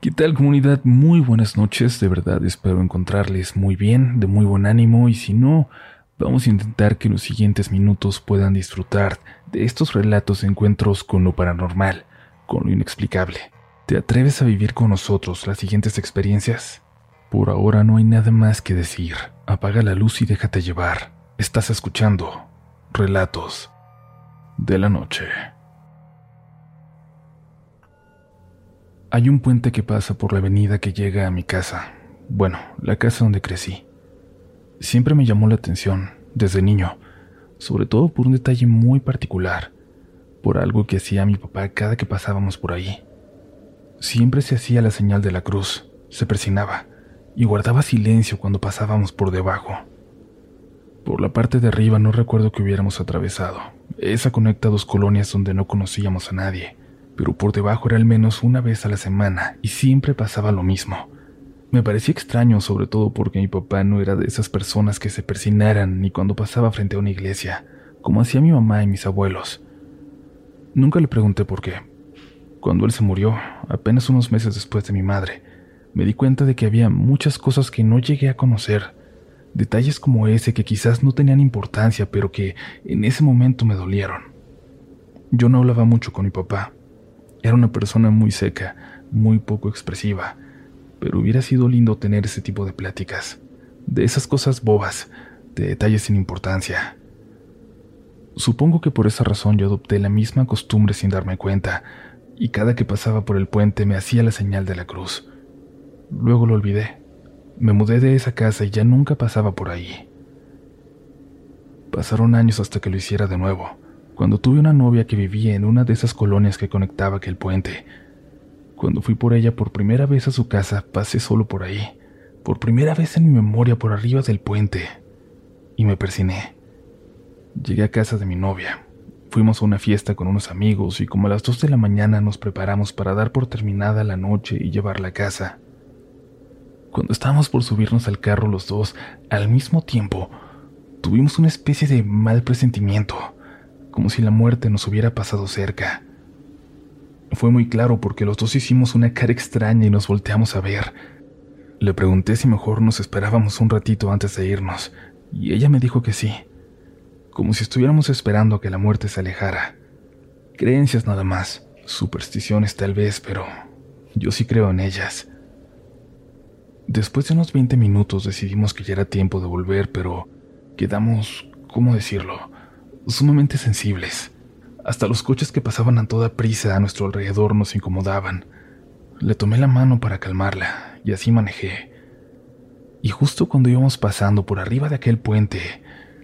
¿Qué tal comunidad? Muy buenas noches, de verdad espero encontrarles muy bien, de muy buen ánimo y si no, vamos a intentar que los siguientes minutos puedan disfrutar de estos relatos encuentros con lo paranormal, con lo inexplicable. ¿Te atreves a vivir con nosotros las siguientes experiencias? Por ahora no hay nada más que decir. Apaga la luz y déjate llevar. Estás escuchando Relatos de la Noche. Hay un puente que pasa por la avenida que llega a mi casa. Bueno, la casa donde crecí. Siempre me llamó la atención, desde niño, sobre todo por un detalle muy particular, por algo que hacía mi papá cada que pasábamos por ahí. Siempre se hacía la señal de la cruz, se persinaba y guardaba silencio cuando pasábamos por debajo. Por la parte de arriba no recuerdo que hubiéramos atravesado. Esa conecta dos colonias donde no conocíamos a nadie pero por debajo era al menos una vez a la semana y siempre pasaba lo mismo. Me parecía extraño, sobre todo porque mi papá no era de esas personas que se persinaran ni cuando pasaba frente a una iglesia, como hacía mi mamá y mis abuelos. Nunca le pregunté por qué. Cuando él se murió, apenas unos meses después de mi madre, me di cuenta de que había muchas cosas que no llegué a conocer, detalles como ese que quizás no tenían importancia, pero que en ese momento me dolieron. Yo no hablaba mucho con mi papá, era una persona muy seca, muy poco expresiva, pero hubiera sido lindo tener ese tipo de pláticas, de esas cosas bobas, de detalles sin importancia. Supongo que por esa razón yo adopté la misma costumbre sin darme cuenta, y cada que pasaba por el puente me hacía la señal de la cruz. Luego lo olvidé. Me mudé de esa casa y ya nunca pasaba por ahí. Pasaron años hasta que lo hiciera de nuevo cuando tuve una novia que vivía en una de esas colonias que conectaba aquel puente. Cuando fui por ella por primera vez a su casa, pasé solo por ahí, por primera vez en mi memoria por arriba del puente, y me persiné. Llegué a casa de mi novia. Fuimos a una fiesta con unos amigos y como a las dos de la mañana nos preparamos para dar por terminada la noche y llevarla a casa. Cuando estábamos por subirnos al carro los dos, al mismo tiempo, tuvimos una especie de mal presentimiento como si la muerte nos hubiera pasado cerca. Fue muy claro porque los dos hicimos una cara extraña y nos volteamos a ver. Le pregunté si mejor nos esperábamos un ratito antes de irnos, y ella me dijo que sí, como si estuviéramos esperando a que la muerte se alejara. Creencias nada más, supersticiones tal vez, pero yo sí creo en ellas. Después de unos 20 minutos decidimos que ya era tiempo de volver, pero quedamos, ¿cómo decirlo? Sumamente sensibles. Hasta los coches que pasaban a toda prisa a nuestro alrededor nos incomodaban. Le tomé la mano para calmarla y así manejé. Y justo cuando íbamos pasando por arriba de aquel puente,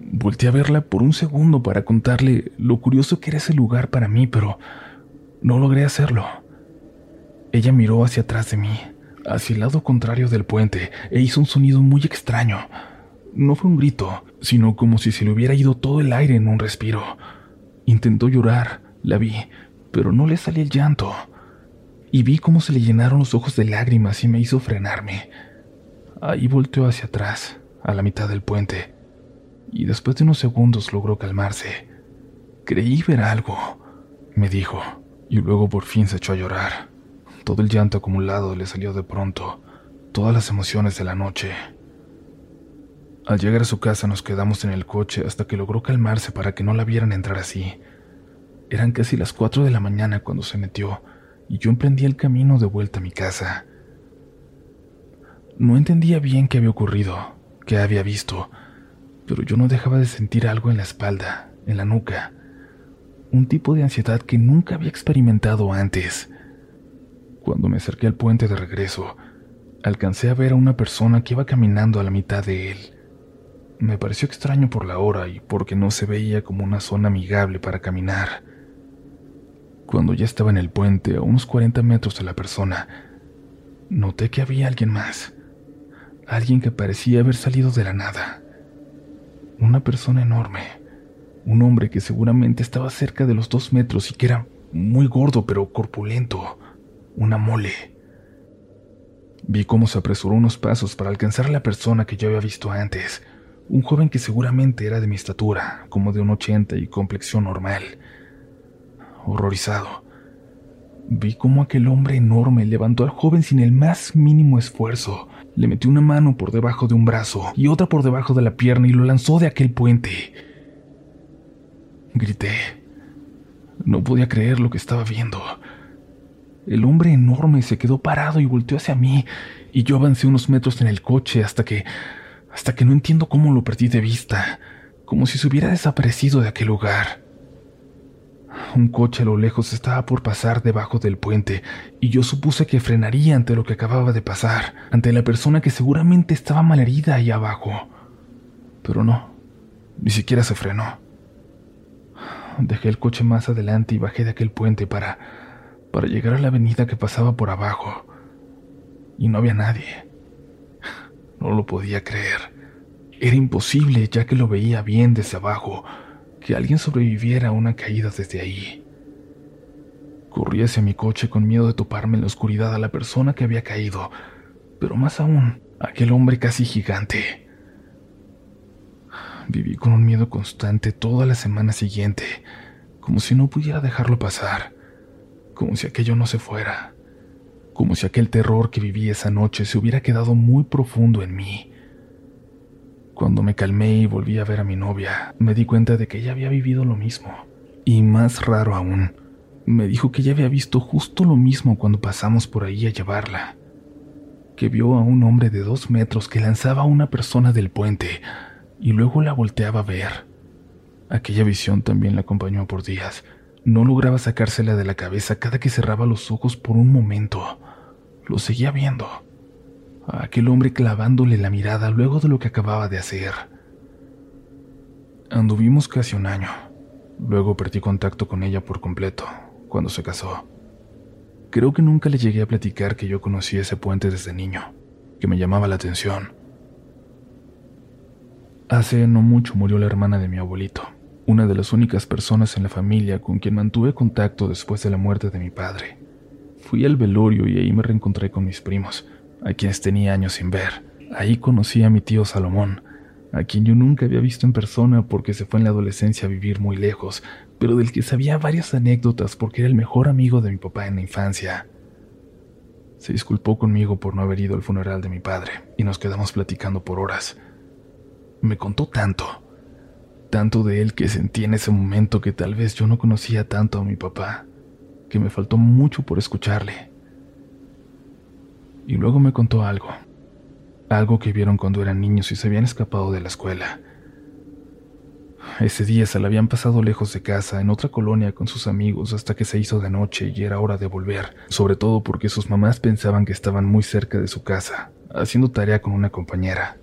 volteé a verla por un segundo para contarle lo curioso que era ese lugar para mí, pero no logré hacerlo. Ella miró hacia atrás de mí, hacia el lado contrario del puente, e hizo un sonido muy extraño. No fue un grito, sino como si se le hubiera ido todo el aire en un respiro. Intentó llorar, la vi, pero no le salía el llanto. Y vi cómo se le llenaron los ojos de lágrimas y me hizo frenarme. Ahí volteó hacia atrás, a la mitad del puente, y después de unos segundos logró calmarse. Creí ver algo, me dijo, y luego por fin se echó a llorar. Todo el llanto acumulado le salió de pronto, todas las emociones de la noche. Al llegar a su casa nos quedamos en el coche hasta que logró calmarse para que no la vieran entrar así. Eran casi las cuatro de la mañana cuando se metió y yo emprendí el camino de vuelta a mi casa. No entendía bien qué había ocurrido, qué había visto, pero yo no dejaba de sentir algo en la espalda, en la nuca, un tipo de ansiedad que nunca había experimentado antes. Cuando me acerqué al puente de regreso, alcancé a ver a una persona que iba caminando a la mitad de él. Me pareció extraño por la hora y porque no se veía como una zona amigable para caminar. Cuando ya estaba en el puente, a unos 40 metros de la persona, noté que había alguien más. Alguien que parecía haber salido de la nada. Una persona enorme. Un hombre que seguramente estaba cerca de los dos metros y que era muy gordo pero corpulento. Una mole. Vi cómo se apresuró unos pasos para alcanzar a la persona que yo había visto antes un joven que seguramente era de mi estatura, como de un ochenta y complexión normal. Horrorizado, Vi cómo aquel hombre enorme levantó al joven sin el más mínimo esfuerzo. Le metió una mano por debajo de un brazo y otra por debajo de la pierna y lo lanzó de aquel puente. Grité. No podía creer lo que estaba viendo. El hombre enorme se quedó parado y volteó hacia mí, y yo avancé unos metros en el coche hasta que... hasta que no entiendo cómo lo perdí de vista, como si se hubiera desaparecido de aquel lugar. Un coche a lo lejos estaba por pasar debajo del puente, y yo supuse que frenaría ante lo que acababa de pasar, ante la persona que seguramente estaba malherida ahí abajo. Pero no, ni siquiera se frenó. Dejé el coche más adelante y bajé de aquel puente para para llegar a la avenida que pasaba por abajo. Y no había nadie. No lo podía creer. Era imposible, ya que lo veía bien desde abajo, que alguien sobreviviera a una caída desde ahí. Corrí hacia mi coche con miedo de toparme en la oscuridad a la persona que había caído, pero más aún, aquel hombre casi gigante. Viví con un miedo constante toda la semana siguiente, como si no pudiera dejarlo pasar, como si aquello no se fuera, como si aquel terror que viví esa noche se hubiera quedado muy profundo en mí. Cuando me calmé y volví a ver a mi novia, me di cuenta de que ella había vivido lo mismo. Y más raro aún, me dijo que ella había visto justo lo mismo cuando pasamos por ahí a llevarla. Que vio a un hombre de dos metros que lanzaba a una persona del puente y luego la volteaba a ver. Aquella visión también la acompañó por días. No lograba sacársela de la cabeza cada que cerraba los ojos por un momento. Lo seguía viendo a aquel hombre clavándole la mirada luego de lo que acababa de hacer. Anduvimos casi un año. Luego perdí contacto con ella por completo, cuando se casó. Creo que nunca le llegué a platicar que yo conocí ese puente desde niño, que me llamaba la atención. Hace no mucho murió la hermana de mi abuelito, una de las únicas personas en la familia con quien mantuve contacto después de la muerte de mi padre. Fui al velorio y ahí me reencontré con mis primos, a quienes tenía años sin ver. Ahí conocí a mi tío Salomón, a quien yo nunca había visto en persona porque se fue en la adolescencia a vivir muy lejos, pero del que sabía varias anécdotas porque era el mejor amigo de mi papá en la infancia. Se disculpó conmigo por no haber ido al funeral de mi padre y nos quedamos platicando por horas. Me contó tanto, tanto de él que sentí en ese momento que tal vez yo no conocía tanto a mi papá, que me faltó mucho por escucharle. Y luego me contó algo. Algo que vieron cuando eran niños y se habían escapado de la escuela. Ese día se la habían pasado lejos de casa, en otra colonia con sus amigos, hasta que se hizo de noche y era hora de volver, sobre todo porque sus mamás pensaban que estaban muy cerca de su casa, haciendo tarea con una compañera.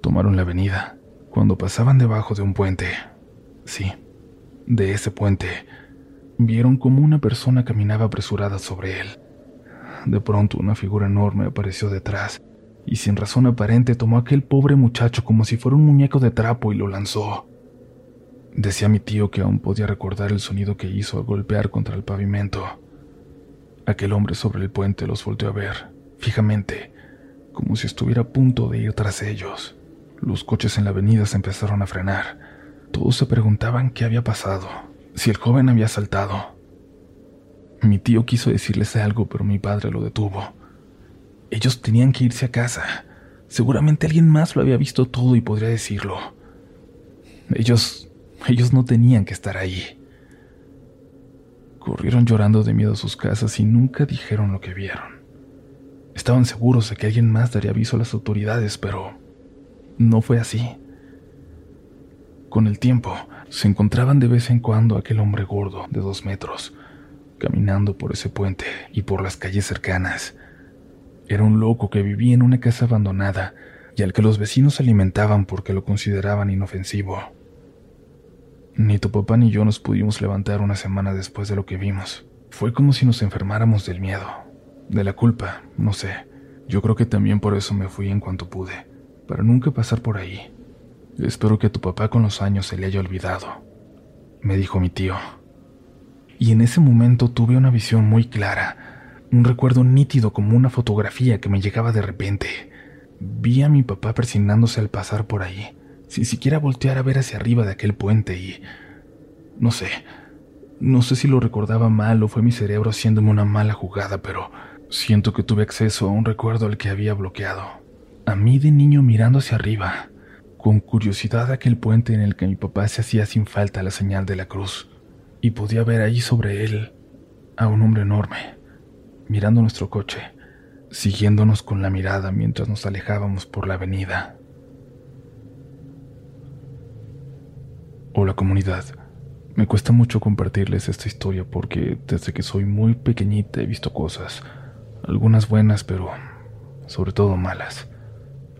Tomaron la avenida. Cuando pasaban debajo de un puente, sí, de ese puente, vieron como una persona caminaba apresurada sobre él. De pronto una figura enorme apareció detrás y sin razón aparente tomó a aquel pobre muchacho como si fuera un muñeco de trapo y lo lanzó. Decía mi tío que aún podía recordar el sonido que hizo al golpear contra el pavimento. Aquel hombre sobre el puente los volteó a ver, fijamente, como si estuviera a punto de ir tras ellos. Los coches en la avenida se empezaron a frenar. Todos se preguntaban qué había pasado, si el joven había saltado. Mi tío quiso decirles algo, pero mi padre lo detuvo. Ellos tenían que irse a casa. Seguramente alguien más lo había visto todo y podría decirlo. Ellos... ellos no tenían que estar ahí. Corrieron llorando de miedo a sus casas y nunca dijeron lo que vieron. Estaban seguros de que alguien más daría aviso a las autoridades, pero no fue así. Con el tiempo, se encontraban de vez en cuando aquel hombre gordo de dos metros, caminando por ese puente y por las calles cercanas. Era un loco que vivía en una casa abandonada y al que los vecinos alimentaban porque lo consideraban inofensivo. Ni tu papá ni yo nos pudimos levantar una semana después de lo que vimos. Fue como si nos enfermáramos del miedo, de la culpa, no sé. Yo creo que también por eso me fui en cuanto pude, para nunca pasar por ahí. Espero que a tu papá con los años se le haya olvidado, me dijo mi tío y en ese momento tuve una visión muy clara, un recuerdo nítido como una fotografía que me llegaba de repente. Vi a mi papá persignándose al pasar por ahí, sin siquiera voltear a ver hacia arriba de aquel puente y... no sé, No sé si lo recordaba mal o fue mi cerebro haciéndome una mala jugada, pero siento que tuve acceso a un recuerdo al que había bloqueado. A mí de niño mirando hacia arriba, con curiosidad aquel puente en el que mi papá se hacía sin falta la señal de la cruz, y podía ver ahí sobre él a un hombre enorme, mirando nuestro coche, siguiéndonos con la mirada mientras nos alejábamos por la avenida. Hola comunidad, me cuesta mucho compartirles esta historia porque desde que soy muy pequeñita he visto cosas, algunas buenas pero sobre todo malas.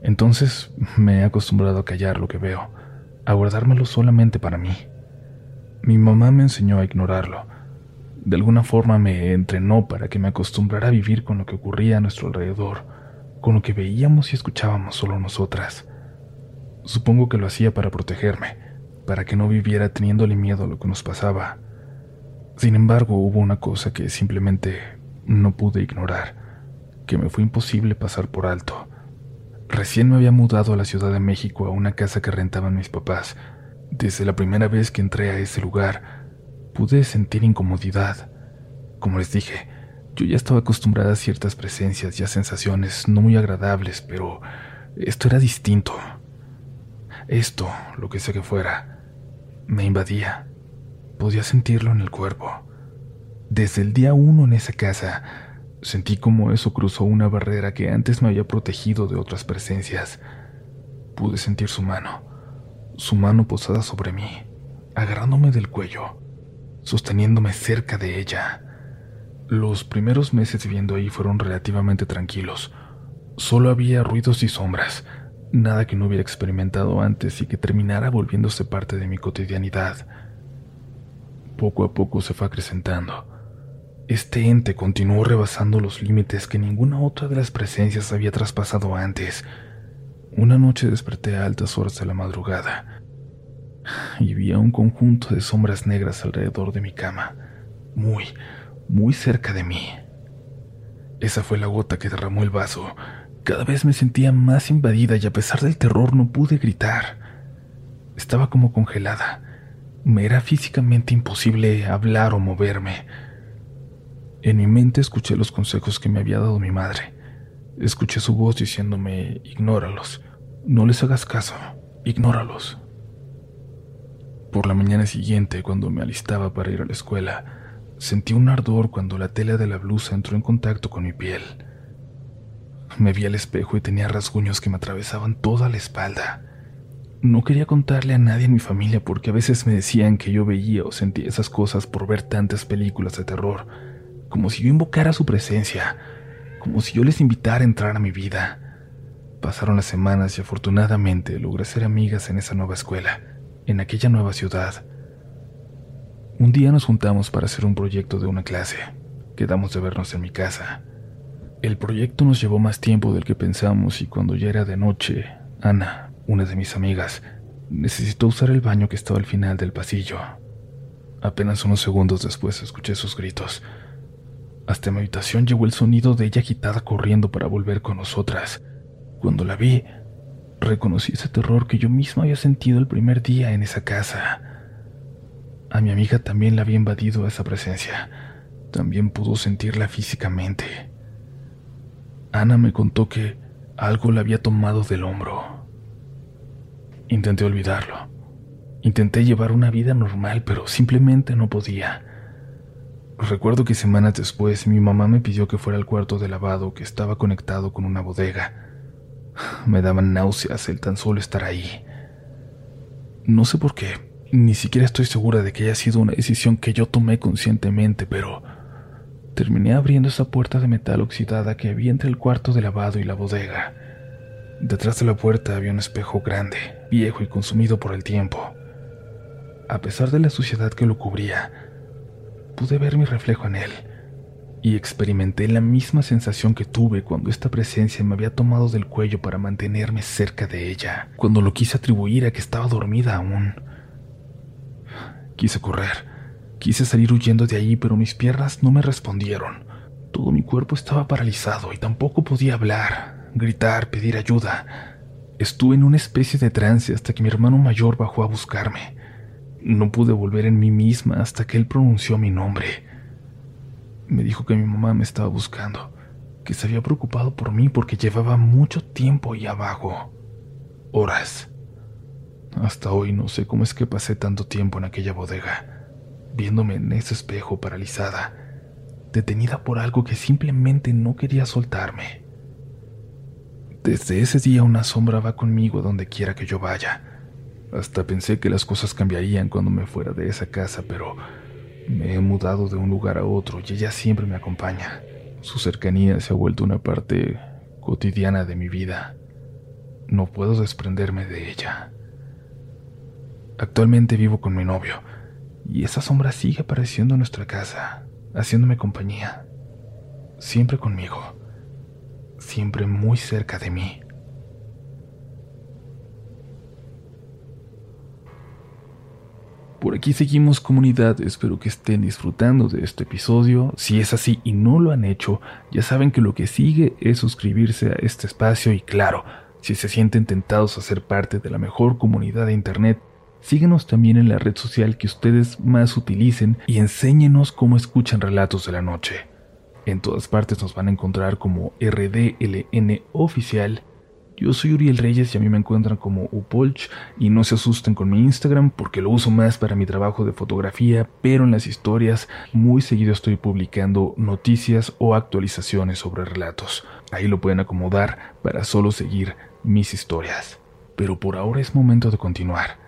Entonces me he acostumbrado a callar lo que veo, a guardármelo solamente para mí. Mi mamá me enseñó a ignorarlo. De alguna forma me entrenó para que me acostumbrara a vivir con lo que ocurría a nuestro alrededor, con lo que veíamos y escuchábamos solo nosotras. Supongo que lo hacía para protegerme, para que no viviera teniéndole miedo a lo que nos pasaba. Sin embargo, hubo una cosa que simplemente no pude ignorar, que me fue imposible pasar por alto. Recién me había mudado a la Ciudad de México a una casa que rentaban mis papás. Desde la primera vez que entré a ese lugar, pude sentir incomodidad. Como les dije, yo ya estaba acostumbrada a ciertas presencias y a sensaciones no muy agradables, pero esto era distinto. Esto, lo que sea que fuera, me invadía. Podía sentirlo en el cuerpo. Desde el día uno en esa casa, Sentí como eso cruzó una barrera que antes me había protegido de otras presencias. Pude sentir su mano, su mano posada sobre mí, agarrándome del cuello, sosteniéndome cerca de ella. Los primeros meses viviendo ahí fueron relativamente tranquilos. Solo había ruidos y sombras, nada que no hubiera experimentado antes y que terminara volviéndose parte de mi cotidianidad. Poco a poco se fue acrecentando este ente continuó rebasando los límites que ninguna otra de las presencias había traspasado antes. Una noche desperté a altas horas de la madrugada y vi a un conjunto de sombras negras alrededor de mi cama, muy, muy cerca de mí. Esa fue la gota que derramó el vaso. Cada vez me sentía más invadida y a pesar del terror no pude gritar. Estaba como congelada. Me era físicamente imposible hablar o moverme. En mi mente escuché los consejos que me había dado mi madre. Escuché su voz diciéndome, ignóralos, no les hagas caso, ignóralos. Por la mañana siguiente, cuando me alistaba para ir a la escuela, sentí un ardor cuando la tela de la blusa entró en contacto con mi piel. Me vi al espejo y tenía rasguños que me atravesaban toda la espalda. No quería contarle a nadie en mi familia porque a veces me decían que yo veía o sentía esas cosas por ver tantas películas de terror como si yo invocara su presencia, como si yo les invitara a entrar a mi vida. Pasaron las semanas y afortunadamente logré ser amigas en esa nueva escuela, en aquella nueva ciudad. Un día nos juntamos para hacer un proyecto de una clase. Quedamos de vernos en mi casa. El proyecto nos llevó más tiempo del que pensamos y cuando ya era de noche, Ana, una de mis amigas, necesitó usar el baño que estaba al final del pasillo. Apenas unos segundos después escuché sus gritos. Hasta mi habitación llegó el sonido de ella agitada corriendo para volver con nosotras. Cuando la vi, reconocí ese terror que yo misma había sentido el primer día en esa casa. A mi amiga también la había invadido esa presencia. También pudo sentirla físicamente. Ana me contó que algo la había tomado del hombro. Intenté olvidarlo. Intenté llevar una vida normal, pero simplemente no podía. Recuerdo que semanas después mi mamá me pidió que fuera al cuarto de lavado que estaba conectado con una bodega. Me daban náuseas el tan solo estar ahí. No sé por qué, ni siquiera estoy segura de que haya sido una decisión que yo tomé conscientemente, pero terminé abriendo esa puerta de metal oxidada que había entre el cuarto de lavado y la bodega. Detrás de la puerta había un espejo grande, viejo y consumido por el tiempo. A pesar de la suciedad que lo cubría, pude ver mi reflejo en él y experimenté la misma sensación que tuve cuando esta presencia me había tomado del cuello para mantenerme cerca de ella, cuando lo quise atribuir a que estaba dormida aún. Quise correr, quise salir huyendo de ahí, pero mis piernas no me respondieron. Todo mi cuerpo estaba paralizado y tampoco podía hablar, gritar, pedir ayuda. Estuve en una especie de trance hasta que mi hermano mayor bajó a buscarme. No pude volver en mí misma hasta que él pronunció mi nombre. Me dijo que mi mamá me estaba buscando, que se había preocupado por mí porque llevaba mucho tiempo ahí abajo. Horas. Hasta hoy no sé cómo es que pasé tanto tiempo en aquella bodega, viéndome en ese espejo paralizada, detenida por algo que simplemente no quería soltarme. Desde ese día una sombra va conmigo donde quiera que yo vaya. Hasta pensé que las cosas cambiarían cuando me fuera de esa casa, pero me he mudado de un lugar a otro y ella siempre me acompaña. Su cercanía se ha vuelto una parte cotidiana de mi vida. No puedo desprenderme de ella. Actualmente vivo con mi novio y esa sombra sigue apareciendo en nuestra casa, haciéndome compañía. Siempre conmigo. Siempre muy cerca de mí. Por aquí seguimos comunidad, espero que estén disfrutando de este episodio. Si es así y no lo han hecho, ya saben que lo que sigue es suscribirse a este espacio y claro, si se sienten tentados a ser parte de la mejor comunidad de Internet, síguenos también en la red social que ustedes más utilicen y enséñenos cómo escuchan relatos de la noche. En todas partes nos van a encontrar como RDLN oficial yo soy Uriel Reyes y a mí me encuentran como Upolch y no se asusten con mi Instagram porque lo uso más para mi trabajo de fotografía, pero en las historias muy seguido estoy publicando noticias o actualizaciones sobre relatos. Ahí lo pueden acomodar para solo seguir mis historias. Pero por ahora es momento de continuar.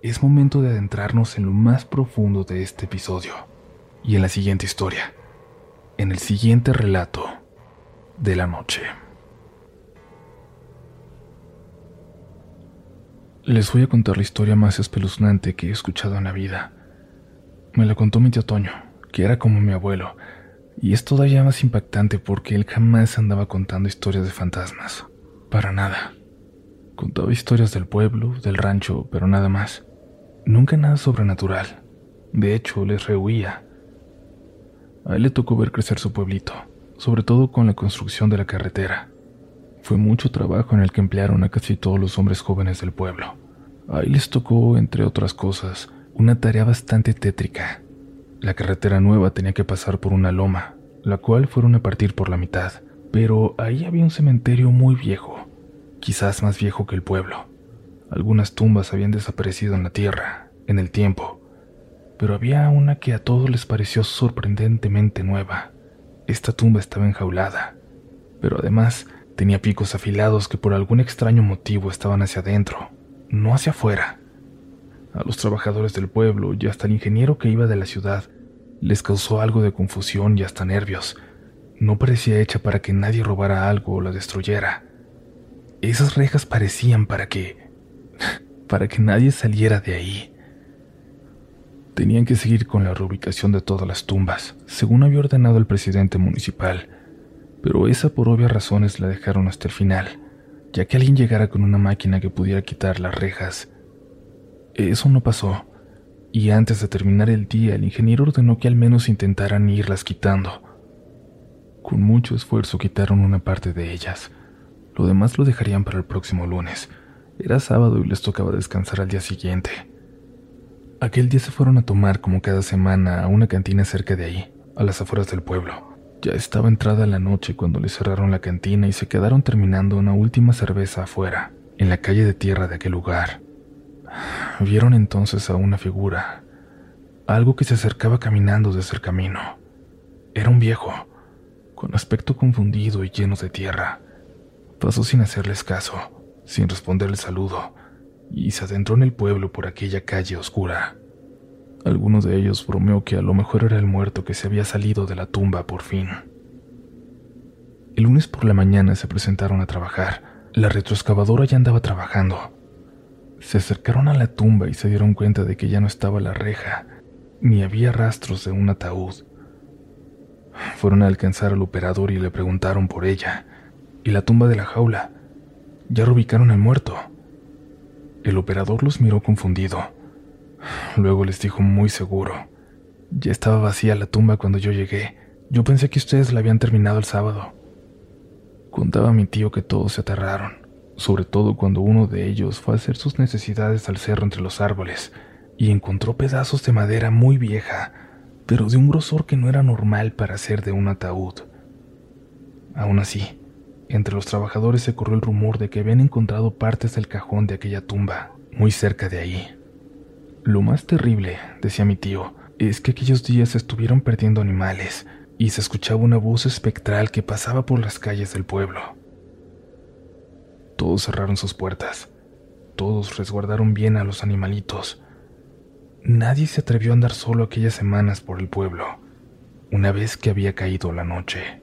Es momento de adentrarnos en lo más profundo de este episodio y en la siguiente historia, en el siguiente relato de la noche. Les voy a contar la historia más espeluznante que he escuchado en la vida. Me la contó mi tío Toño, que era como mi abuelo, y es todavía más impactante porque él jamás andaba contando historias de fantasmas. Para nada. Contaba historias del pueblo, del rancho, pero nada más. Nunca nada sobrenatural. De hecho, les rehuía. A él le tocó ver crecer su pueblito, sobre todo con la construcción de la carretera. Fue mucho trabajo en el que emplearon a casi todos los hombres jóvenes del pueblo. Ahí les tocó, entre otras cosas, una tarea bastante tétrica. La carretera nueva tenía que pasar por una loma, la cual fueron a partir por la mitad, pero ahí había un cementerio muy viejo, quizás más viejo que el pueblo. Algunas tumbas habían desaparecido en la tierra, en el tiempo, pero había una que a todos les pareció sorprendentemente nueva. Esta tumba estaba enjaulada, pero además Tenía picos afilados que por algún extraño motivo estaban hacia adentro, no hacia afuera. A los trabajadores del pueblo y hasta el ingeniero que iba de la ciudad les causó algo de confusión y hasta nervios. No parecía hecha para que nadie robara algo o la destruyera. Esas rejas parecían para que... para que nadie saliera de ahí. Tenían que seguir con la reubicación de todas las tumbas, según había ordenado el presidente municipal pero esa por obvias razones la dejaron hasta el final, ya que alguien llegara con una máquina que pudiera quitar las rejas. Eso no pasó, y antes de terminar el día el ingeniero ordenó que al menos intentaran irlas quitando. Con mucho esfuerzo quitaron una parte de ellas. Lo demás lo dejarían para el próximo lunes. Era sábado y les tocaba descansar al día siguiente. Aquel día se fueron a tomar como cada semana a una cantina cerca de ahí, a las afueras del pueblo. Ya estaba entrada la noche cuando le cerraron la cantina y se quedaron terminando una última cerveza afuera, en la calle de tierra de aquel lugar. Vieron entonces a una figura, algo que se acercaba caminando desde el camino. Era un viejo, con aspecto confundido y lleno de tierra. Pasó sin hacerles caso, sin responder el saludo, y se adentró en el pueblo por aquella calle oscura. Alguno de ellos bromeó que a lo mejor era el muerto que se había salido de la tumba por fin. El lunes por la mañana se presentaron a trabajar. La retroexcavadora ya andaba trabajando. Se acercaron a la tumba y se dieron cuenta de que ya no estaba la reja, ni había rastros de un ataúd. Fueron a alcanzar al operador y le preguntaron por ella. ¿Y la tumba de la jaula? Ya reubicaron al muerto. El operador los miró confundido. Luego les dijo muy seguro. Ya estaba vacía la tumba cuando yo llegué. Yo pensé que ustedes la habían terminado el sábado. Contaba mi tío que todos se aterraron, sobre todo cuando uno de ellos fue a hacer sus necesidades al cerro entre los árboles, y encontró pedazos de madera muy vieja, pero de un grosor que no era normal para ser de un ataúd. Aún así, entre los trabajadores se corrió el rumor de que habían encontrado partes del cajón de aquella tumba, muy cerca de ahí. Lo más terrible, decía mi tío, es que aquellos días estuvieron perdiendo animales y se escuchaba una voz espectral que pasaba por las calles del pueblo. Todos cerraron sus puertas, todos resguardaron bien a los animalitos. Nadie se atrevió a andar solo aquellas semanas por el pueblo, una vez que había caído la noche.